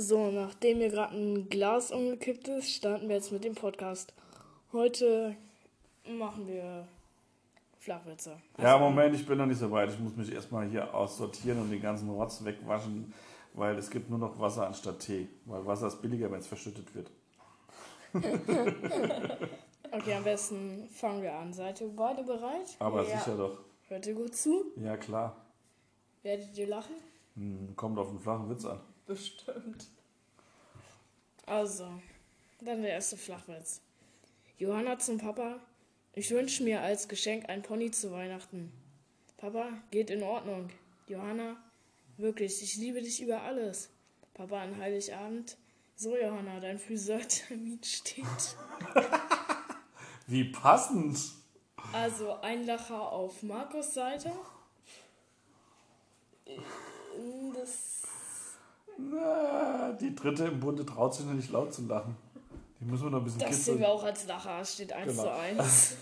So, nachdem mir gerade ein Glas umgekippt ist, starten wir jetzt mit dem Podcast. Heute machen wir Flachwitze. Ja, Moment, ich bin noch nicht so weit. Ich muss mich erstmal hier aussortieren und den ganzen Rotz wegwaschen, weil es gibt nur noch Wasser anstatt Tee. Weil Wasser ist billiger, wenn es verschüttet wird. Okay, am besten fangen wir an. Seid ihr beide bereit? Aber Ja. sicher doch. Hört ihr gut zu? Ja, klar. Werdet ihr lachen? Hm, kommt auf einen flachen Witz an. Bestimmt. Also, dann der erste Flachwitz. Johanna zum Papa. Ich wünsche mir als Geschenk ein Pony zu Weihnachten. Papa, geht in Ordnung. Johanna, wirklich, ich liebe dich über alles. Papa an Heiligabend. So, Johanna, dein Friseurtermin steht. Wie passend! Also ein Lacher auf Markus Seite. Das Na, die dritte im Bunde traut sich noch nicht laut zu lachen. Die müssen wir noch ein bisschen Das sehen kitzeln. wir auch als Lacher, steht 1 Genau. zu 1.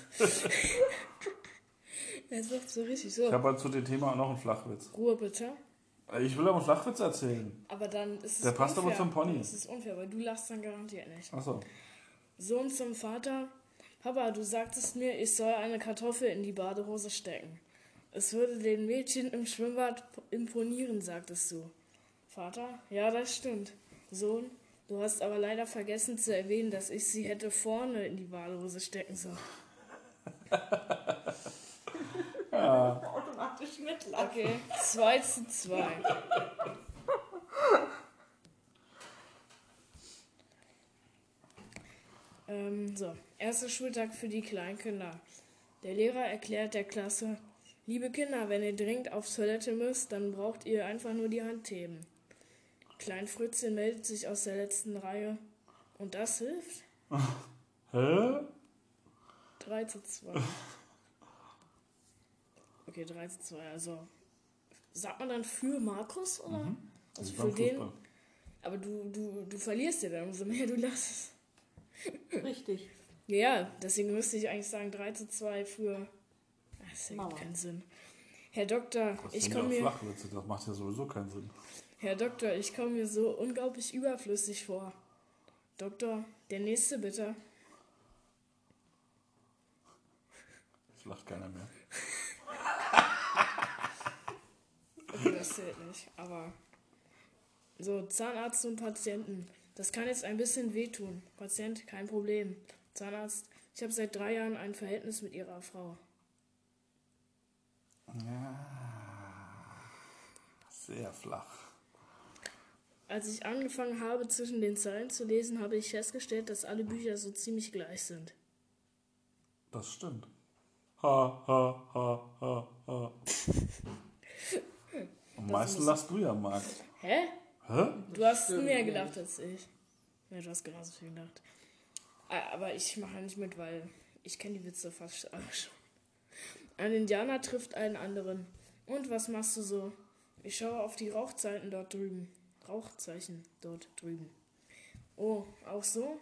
Jetzt wird so richtig Ich so. habe halt zu dem Thema auch noch einen Flachwitz. Ruhe bitte. Ich will aber einen Flachwitz erzählen. Aber dann ist es Der passt aber unfair. zum Pony. Das ist unfair, weil du lachst dann garantiert nicht. Achso. Sohn zum Vater. Papa, du sagtest mir, ich soll eine Kartoffel in die Badehose stecken. Es würde den Mädchen im Schwimmbad imponieren, sagtest du. Vater, ja, das stimmt. Sohn, du hast aber leider vergessen zu erwähnen, dass ich sie hätte vorne in die Badehose stecken sollen. Automatisch mitlachen. Okay, 2 zu 2. Ähm, so, erster Schultag für die Kleinkinder. Der Lehrer erklärt der Klasse, liebe Kinder, wenn ihr dringend auf Toilette müsst, dann braucht ihr einfach nur die Hand heben. Klein Fritzchen meldet sich aus der letzten Reihe. Und das hilft? Hä? 3 zu 2. Okay, 3 zu 2. Also, sagt man dann für Markus oder? Also Beim für den. Fußball. Aber du, du, du verlierst ja dann, umso mehr du lässt. Richtig. Ja, deswegen müsste ich eigentlich sagen 3 zu 2 für. Ach, Das ergibt keinen Sinn. Herr Doktor, Das ich komme mir. Flachwitze, das macht ja sowieso keinen Sinn. Herr Doktor, ich komme mir so unglaublich überflüssig vor. Doktor, der nächste bitte. Es lacht keiner mehr. Okay, das zählt nicht. Aber so, Zahnarzt und Patienten. Das kann jetzt ein bisschen wehtun. Patient, kein Problem. Zahnarzt, ich habe seit drei Jahren ein Verhältnis mit Ihrer Frau. Sehr flach. Als ich angefangen habe, zwischen den Zeilen zu lesen, habe ich festgestellt, dass alle Bücher so ziemlich gleich sind. Das stimmt. Ha, ha, ha, ha, ha. Am meisten lachst du ja, Marc. Hä? Hä? Du hast mehr nicht. gelacht als ich. Ja, du hast genauso viel gedacht. Ah, Aber ich mache nicht mit, weil ich kenne die Witze fast alle schon. Ein Indianer trifft einen anderen. Und was machst du so? Ich schaue auf die Rauchzeiten dort drüben. Rauchzeichen dort drüben. Oh, auch so?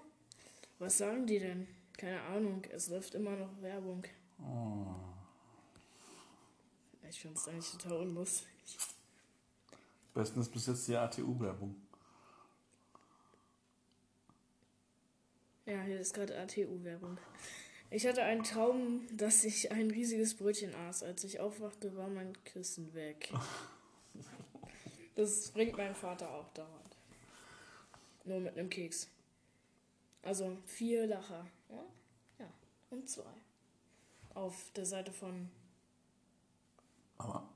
Was sagen die denn? Keine Ahnung, es läuft immer noch Werbung. Ich finde es eigentlich total unlustig. Besten ist bis jetzt die ATU-Werbung. Ja, hier ist gerade ATU-Werbung. Ich hatte einen Traum, dass ich ein riesiges Brötchen aß. Als ich aufwachte, war mein Kissen weg. Das bringt mein Vater auch dauernd. Nur mit einem Keks. Also vier Lacher. Ja, ja. und zwei. Auf der Seite von. Aber.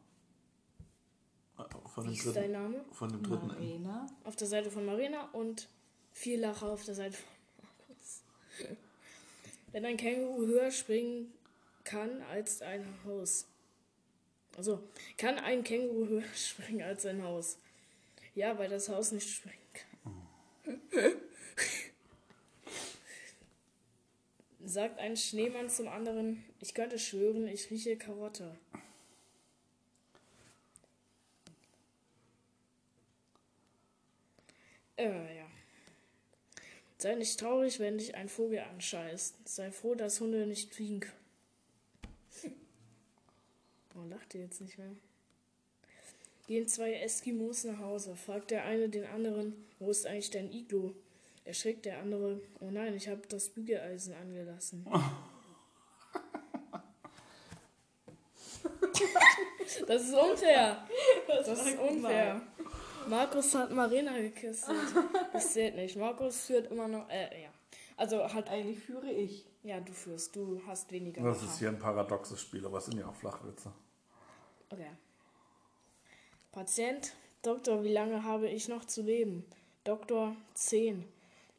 äh, Von Wie dem ist dein dritten. Name? Von dem dritten. Marina. Auf der Seite von Marina und vier Lacher auf der Seite von Markus. Wenn ein Känguru höher springen kann als ein Haus. Also, kann ein Känguru höher springen als ein Haus? Ja, weil das Haus nicht springen kann. Sagt ein Schneemann zum anderen, ich könnte schwören, ich rieche Karotte. Äh, ja. Sei nicht traurig, wenn dich ein Vogel anscheißt. Sei froh, dass Hunde nicht fliegen können. Oh, lacht ihr jetzt nicht mehr? Gehen zwei Eskimos nach Hause. Fragt der eine den anderen, wo ist eigentlich dein Iglo? Erschrickt der andere, oh nein, ich habe das Bügeleisen angelassen. Das ist unfair. Das ist unfair. Markus hat Marina geküsst. Das zählt nicht. Markus führt immer noch. Äh, ja. Also hat. Eigentlich führe ich. Ja, du führst. Du hast weniger. Das ist hier ein paradoxes Spiel, aber es sind ja auch Flachwitze. Okay. Patient, Doktor, wie lange habe ich noch zu leben? Doktor, 10.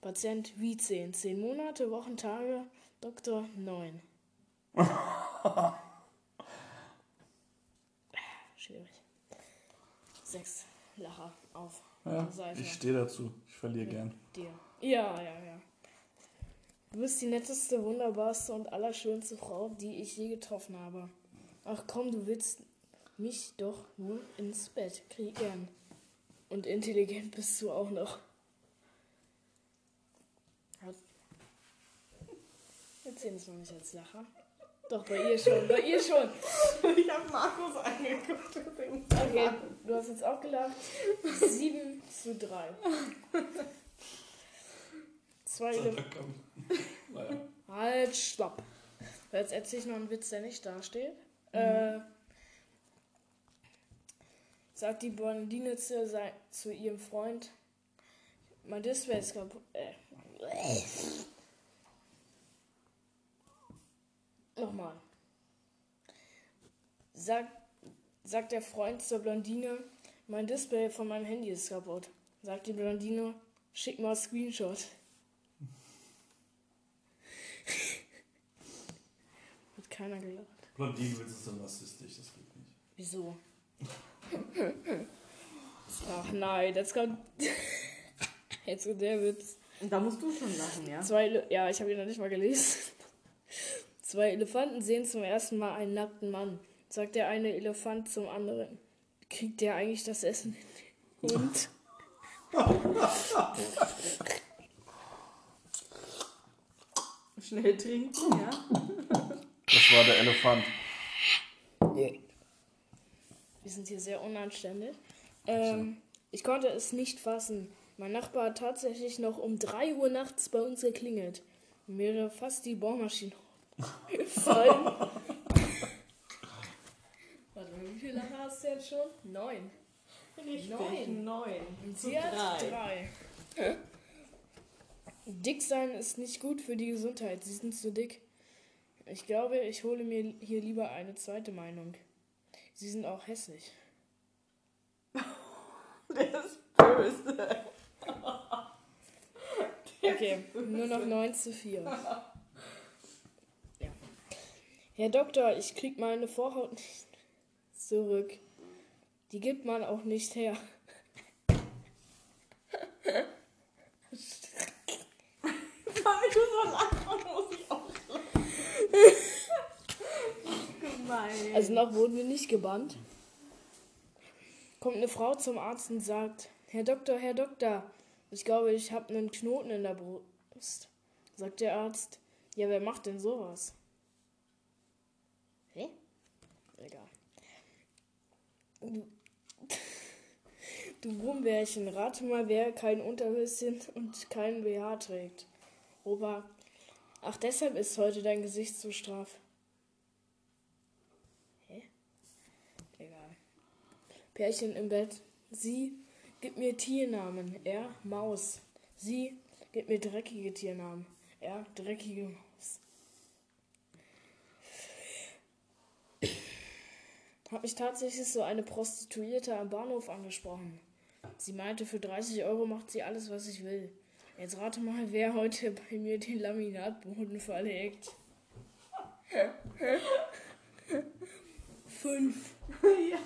Patient, wie 10? 10 Monate, Wochen, Tage? Doktor, 9. Schwierig. 6. Lacher auf. Ja, Seite. ich stehe dazu. Ich verliere gern. Dir. Ja, ja, ja. Du bist die netteste, wunderbarste und allerschönste Frau, die ich je getroffen habe. Ach komm, du willst mich doch nur ins Bett kriegen. Und intelligent bist du auch noch. Erzähl es noch nicht als Lacher. Doch, bei ihr schon, bei ihr schon. Ich habe Markus angeguckt. deswegen- Okay, du hast jetzt auch gelacht. 7 zu 3. Zwei Halt, stopp. Jetzt erzähle ich noch einen Witz, der nicht dasteht. Äh, sagt die Blondine zu, zu ihrem Freund, mein Display ist kaputt. Äh. Nochmal. Sagt, sagt der Freund zur Blondine, mein Display von meinem Handy ist kaputt. Sagt die Blondine, schick mal Screenshot. Hat keiner gelacht. Blondinenwitze sind rassistisch, das geht nicht. Wieso? Ach nein, jetzt kommt. Jetzt kommt der Witz. Und da musst du schon lachen, ja? Zwei, Ele ja, ich habe ihn noch nicht mal gelesen. Zwei Elefanten sehen zum ersten Mal einen nackten Mann. Sagt der eine Elefant zum anderen. Kriegt der eigentlich das Essen hin? Und? Schnell trinken, ja? Das war der Elefant. Wir sind hier sehr unanständig. Ähm, ich konnte es nicht fassen. Mein Nachbar hat tatsächlich noch um 3 Uhr nachts bei uns geklingelt. Mir wäre fast die Bohrmaschine gefallen. Warte mal, wie viele Lache hast du jetzt schon? Neun. Richtig. Neun. Neun. Und sie hat drei. drei. Dick sein ist nicht gut für die Gesundheit. Sie sind zu dick. Ich glaube, ich hole mir hier lieber eine zweite Meinung. Sie sind auch hässlich. Der ist böse. Okay, nur noch 9 zu 4. Ja. Herr Doktor, ich krieg meine Vorhaut nicht zurück. Die gibt man auch nicht her. Weil du so lachen muss ich auch lachen. Gemein. Also noch wurden wir nicht gebannt. Kommt eine Frau zum Arzt und sagt, Herr Doktor, Herr Doktor, ich glaube, ich habe einen Knoten in der Brust. Sagt der Arzt, ja, wer macht denn sowas? Hä? Egal. Du, Gumbärchen, rate mal, wer kein Unterhöschen und kein BH trägt. Opa, ach, deshalb ist heute dein Gesicht so straff. Egal. Pärchen im Bett. Sie gibt mir Tiernamen. Er Maus. Sie gibt mir dreckige Tiernamen. Er dreckige Maus. Hat mich tatsächlich so eine Prostituierte am Bahnhof angesprochen. Sie meinte, für 30 Euro macht sie alles, was ich will. Jetzt rate mal, wer heute bei mir den Laminatboden verlegt. Fünf. ja,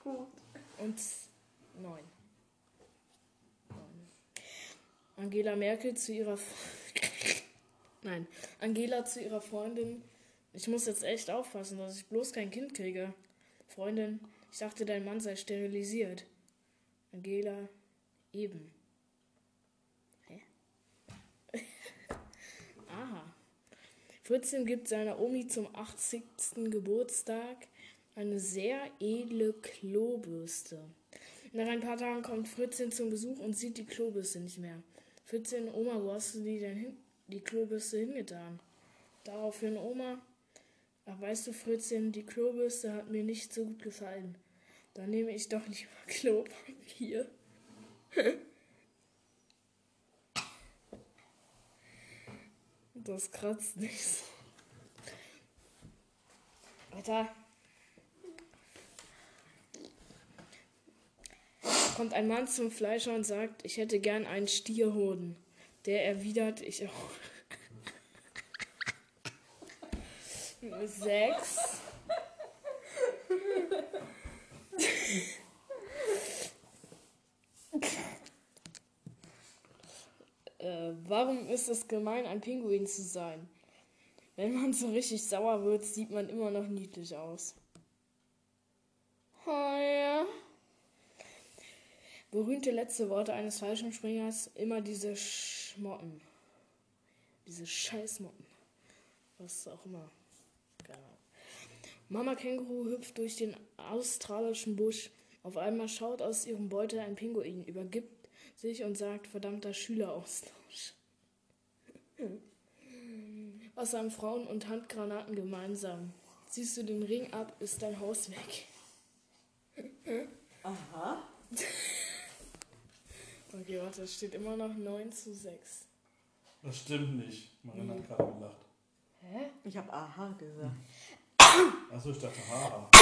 gut. Und neun. Angela Merkel zu ihrer. Nein, Angela zu ihrer Freundin. Ich muss jetzt echt aufpassen, dass ich bloß kein Kind kriege. Freundin, ich dachte, dein Mann sei sterilisiert. Angela, eben. Hä? Aha. Fritzchen gibt seiner Omi zum 80. Geburtstag eine sehr edle Klobürste. Nach ein paar Tagen kommt Fritzchen zum Besuch und sieht die Klobürste nicht mehr. Fritzchen, Oma, wo hast du die denn hin, die Klobürste hingetan? Daraufhin Oma, ach weißt du, Fritzchen, die Klobürste hat mir nicht so gut gefallen. Dann nehme ich doch lieber Klopapier. Das kratzt nicht so. Alter. Kommt ein Mann zum Fleischer und sagt, ich hätte gern einen Stierhoden. Der erwidert, ich auch. Sechs. äh, warum ist es gemein, ein Pinguin zu sein? Wenn man so richtig sauer wird, sieht man immer noch niedlich aus. Oh ja. Berühmte letzte Worte eines Fallschirmspringers, immer diese Schmotten. Diese Scheißmotten. Was auch immer. Ahnung. Mama Känguru hüpft durch den australischen Busch. Auf einmal schaut aus ihrem Beutel ein Pinguin, übergibt sich und sagt, verdammter Schüleraustausch. Was haben Frauen und Handgranaten gemeinsam? Ziehst du den Ring ab, ist dein Haus weg. Aha. Okay, warte, es steht immer noch 9 zu 6. Das stimmt nicht. Marina hat gerade gelacht. Hä? Ich habe Aha gesagt. Achso, ich dachte, haha.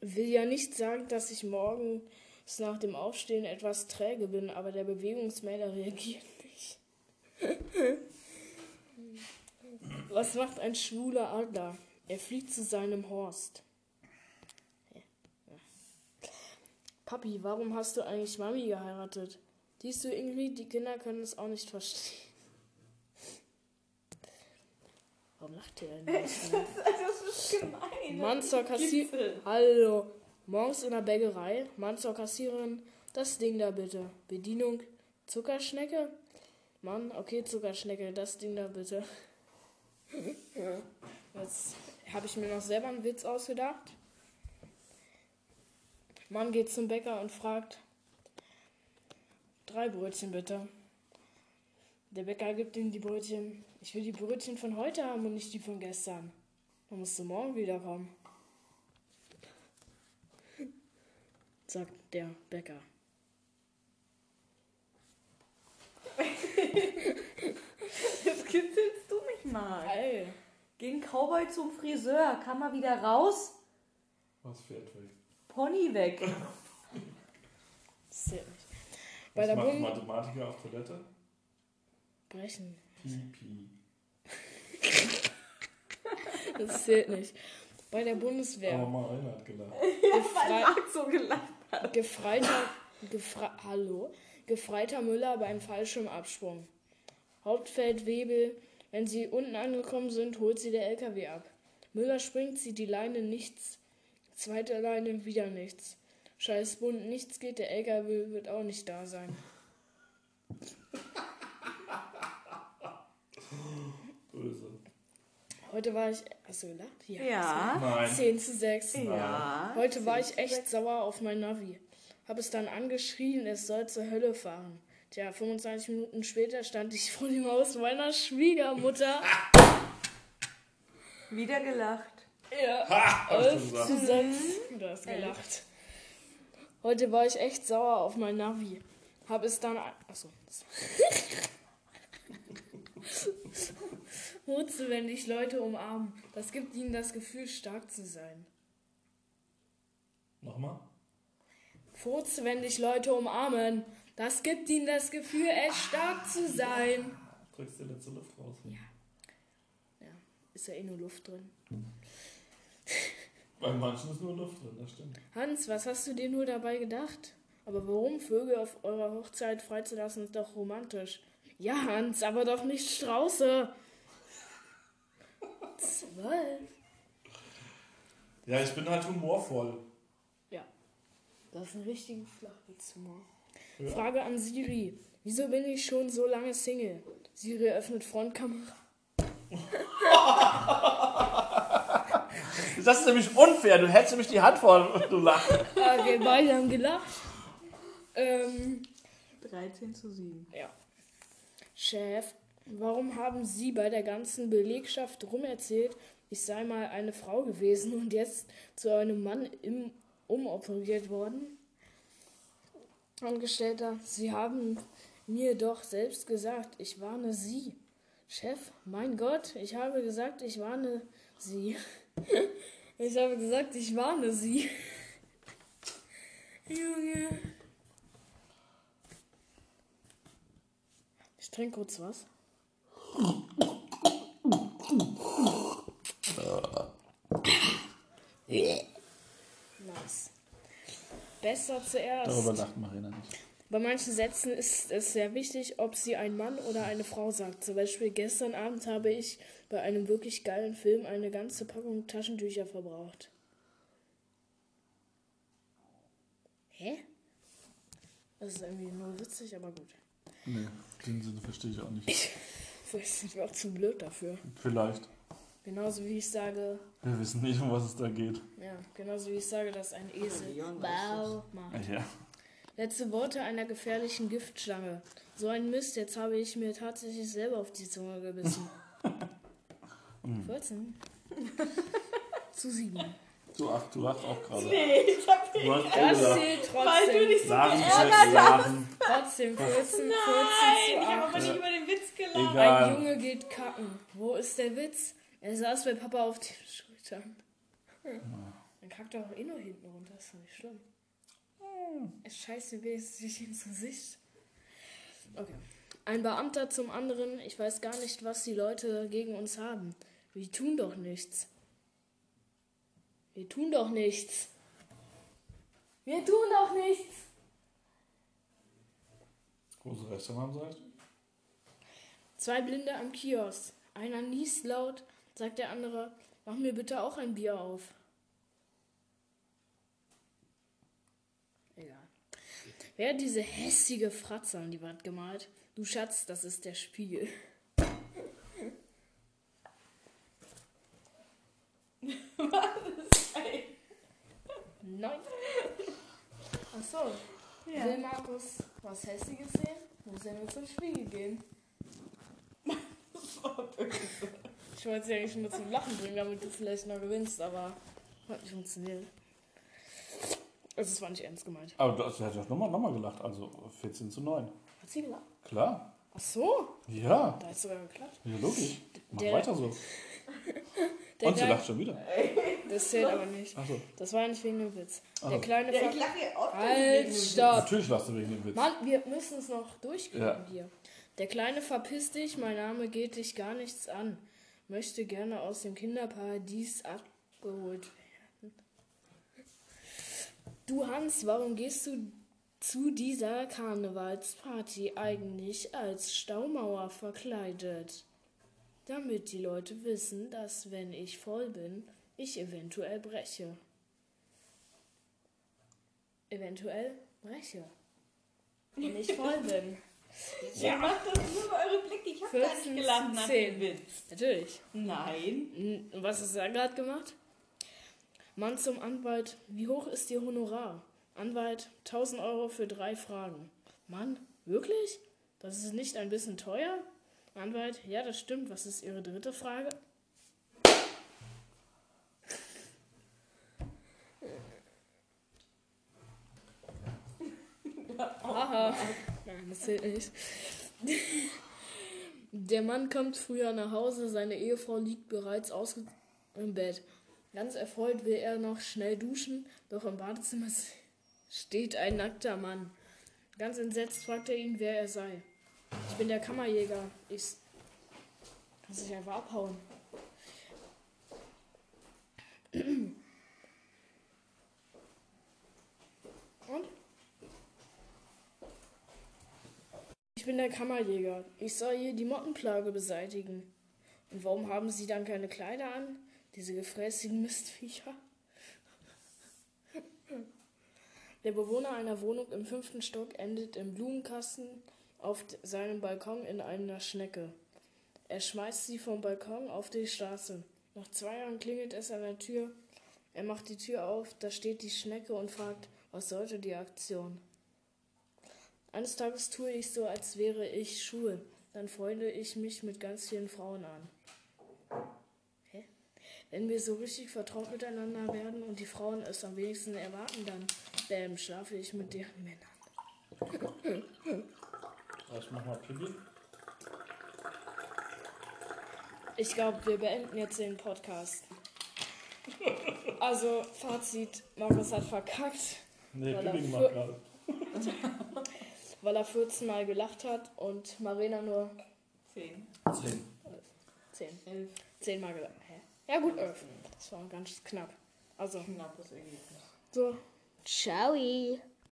Will ja nicht sagen, dass ich morgens nach dem Aufstehen etwas träge bin, aber der Bewegungsmelder reagiert nicht. Was macht ein schwuler Adler? Er fliegt zu seinem Horst. Papi, warum hast du eigentlich Mami geheiratet? Siehst du, Ingrid, die Kinder können es auch nicht verstehen. Warum lacht ihr denn nicht? Das ist gemein. Mann zur Kassiererin. Hallo. Morgens in der Bäckerei. Mann zur Kassiererin. Das Ding da bitte. Bedienung. Zuckerschnecke? Mann, okay, Zuckerschnecke. Das Ding da bitte. Jetzt habe ich mir noch selber einen Witz ausgedacht. Mann geht zum Bäcker und fragt: Drei Brötchen bitte. Der Bäcker gibt ihm die Brötchen. Ich will die Brötchen von heute haben und nicht die von gestern. Dann musst du morgen wiederkommen. Sagt der Bäcker. Jetzt kitzelst du mich mal. Geil. Ging Cowboy zum Friseur, kam er wieder raus, Was fährt weg? Pony weg. Das zählt nicht. Bei Was der macht Bund Mathematiker auf Toilette? Brechen. Pipi. Das zählt nicht. Bei der Aber Bundeswehr. Marina hat gelacht. Gefrei Marc so gelacht. Gefreiter, gefre Hallo, Gefreiter Müller beim Fallschirmabsprung. Hauptfeld Webel, wenn sie unten angekommen sind, holt sie der LKW ab. Müller springt, zieht die Leine nichts. Zweite Leine wieder nichts. Scheiß Bund, nichts geht, der LKW wird auch nicht da sein. Böse. Heute war ich. Hast du gelacht? Ja. Nein. 10 zu 6. Ja. Heute war ich echt sauer auf mein Navi. Hab es dann angeschrien, es soll zur Hölle fahren. Tja, 25 Minuten später stand ich vor dem Haus meiner Schwiegermutter. Wieder gelacht. Ja. Ha! Hab ich 11 schon zu. 6. Du hast gelacht. Heute war ich echt sauer auf mein Navi. Hab es dann. an- Achso. Wurzel, wenn dich Leute umarmen. Das gibt ihnen das Gefühl, stark zu sein. Nochmal? Furz, wenn dich Leute umarmen. Das gibt ihnen das Gefühl, echt stark zu sein. Drückst die letzte Luft raus. Ja, ist ja eh nur Luft drin. Bei manchen ist nur Luft drin, das stimmt. Hans, was hast du dir nur dabei gedacht? Aber warum Vögel auf eurer Hochzeit freizulassen ist doch romantisch. Ja, Hans, aber doch nicht Strauße. Zwölf. Ja, ich bin halt humorvoll. Ja, das ist ein richtiger Flachwitzhumor. Frage an Siri. Wieso bin ich schon so lange Single? Siri öffnet Frontkamera. Das ist nämlich unfair. Du hältst nämlich die Hand vor und du lachst. Ah, wir beide haben gelacht. Ähm, 13 zu 7. ja. Chef, warum haben Sie bei der ganzen Belegschaft rumerzählt, ich sei mal eine Frau gewesen und jetzt zu einem Mann im, umoperiert worden? Angestellter, Sie haben mir doch selbst gesagt, ich warne Sie. Chef, mein Gott, ich habe gesagt, ich warne Sie. Ich habe gesagt, ich warne Sie. Junge. Ich trinke kurz was. Nice. Besser zuerst. Darüber lacht Marina nicht. Bei manchen Sätzen ist es sehr wichtig, ob sie ein Mann oder eine Frau sagt. Zum Beispiel gestern Abend habe ich bei einem wirklich geilen Film eine ganze Packung Taschentücher verbraucht. Hä? Das ist irgendwie nur witzig, aber gut. Nee, den Sinn verstehe ich auch nicht. Vielleicht sind wir auch zu blöd dafür. Vielleicht. Genauso wie ich sage, Wir wissen nicht, um was es da geht. ja, genauso wie ich sage, dass ein Esel Bau macht. Ja. Letzte Worte einer gefährlichen Giftschlange. So ein Mist, jetzt habe ich mir tatsächlich selber auf die Zunge gebissen. 14. Zu 7. Du, ach, du lachst auch gerade. Nee, ich hab Du hast Das auch zählt Weil du trotzdem. nicht so Lachen, geärgert lachen. Trotzdem 14, 14 Nein, zu ich habe 8. aber nicht über den Witz gelacht. Ein Egal. Junge geht kacken. Wo ist der Witz? Er saß bei Papa auf den Schultern. Dann kackt er auch eh nur hinten runter. ist doch nicht schlimm. Es scheißt mir wenigstens nicht ins Gesicht. Okay. Ein Beamter zum anderen. Ich weiß gar nicht, was die Leute gegen uns haben. Wir tun doch nichts. Wir tun doch nichts. Wir tun doch nichts. Große Restaurant sagt. Zwei Blinde am Kiosk. Einer niest laut, sagt der andere, mach mir bitte auch ein Bier auf. Egal. Wer hat diese hässige Fratze an die Wand gemalt? Du Schatz, das ist der Spiegel. Nein. Achso. Ja. Will Markus was Hässliches sehen? Muss er nur zum Spiegel gehen. Ich wollte es ja eigentlich nur zum Lachen bringen, damit du vielleicht noch gewinnst, aber hat nicht funktioniert. Also es war nicht ernst gemeint. Aber du hast ja nochmal noch mal gelacht. Also 14 zu 9. Hat sie gelacht? Klar. Ach so, Ja. da ist sogar geklappt. Ja, logisch. Mach Der- weiter so. Der Und sie lacht schon wieder. Das zählt aber nicht. Achso. Das war nicht wegen dem Witz. Ach Der so. kleine Ja, ich lache ja oft Halt, wegen dem stopp. Natürlich lachst du wegen dem Witz. Mann, wir müssen es noch durchgehen Ja. hier. Der Kleine verpiss dich, mein Name geht dich gar nichts an. Möchte gerne aus dem Kinderparadies abgeholt werden. Du Hans, warum gehst du zu dieser Karnevalsparty eigentlich als Staumauer verkleidet? Damit die Leute wissen, dass wenn ich voll bin, ich eventuell breche. Eventuell breche. Wenn ich voll bin. Ihr macht das nur über eure Blicke. Ich hab gar 14 nicht gelacht nach 10. dem Witz. Natürlich. Nein. Was hast du da gerade gemacht? Mann zum Anwalt, wie hoch ist Ihr Honorar? Anwalt, 1000 Euro für drei Fragen. Mann, wirklich? Das ist nicht ein bisschen teuer? Anwalt, ja, das stimmt. Was ist Ihre dritte Frage? Haha. Nein, das zählt nicht. Der Mann kommt früher nach Hause, seine Ehefrau liegt bereits ausge im Bett. Ganz erfreut will er noch schnell duschen, doch im Badezimmer steht ein nackter Mann. Ganz entsetzt fragt er ihn, wer er sei. Ich bin der Kammerjäger. Ich kann sich einfach abhauen. Und? Ich bin der Kammerjäger. Ich soll hier die Mottenplage beseitigen. Und warum haben Sie dann keine Kleider an? Diese gefräßigen Mistviecher. Der Bewohner einer Wohnung im fünften Stock endet im Blumenkasten auf seinem Balkon in einer Schnecke. Er schmeißt sie vom Balkon auf die Straße. Nach zwei Jahren klingelt es an der Tür. Er macht die Tür auf, da steht die Schnecke und fragt, was sollte die Aktion? Eines Tages tue ich so, als wäre ich schwul. Dann freunde ich mich mit ganz vielen Frauen an. Wenn wir so richtig vertraut miteinander werden und die Frauen es am wenigsten erwarten, dann bäm, schlafe ich mit deren Männern. Was mach mal Pipi? Ich glaube, wir beenden jetzt den Podcast. Also, Fazit, Markus hat verkackt, Nee, Weil er Pipi gemacht gerade. weil er 14 Mal gelacht hat und Marina nur Zehn. 10. 10. Elf. 10 Mal gelacht. Ja gut, 11. Das war ganz knapp. Also, Knappes Ergebnis. so. Ciao.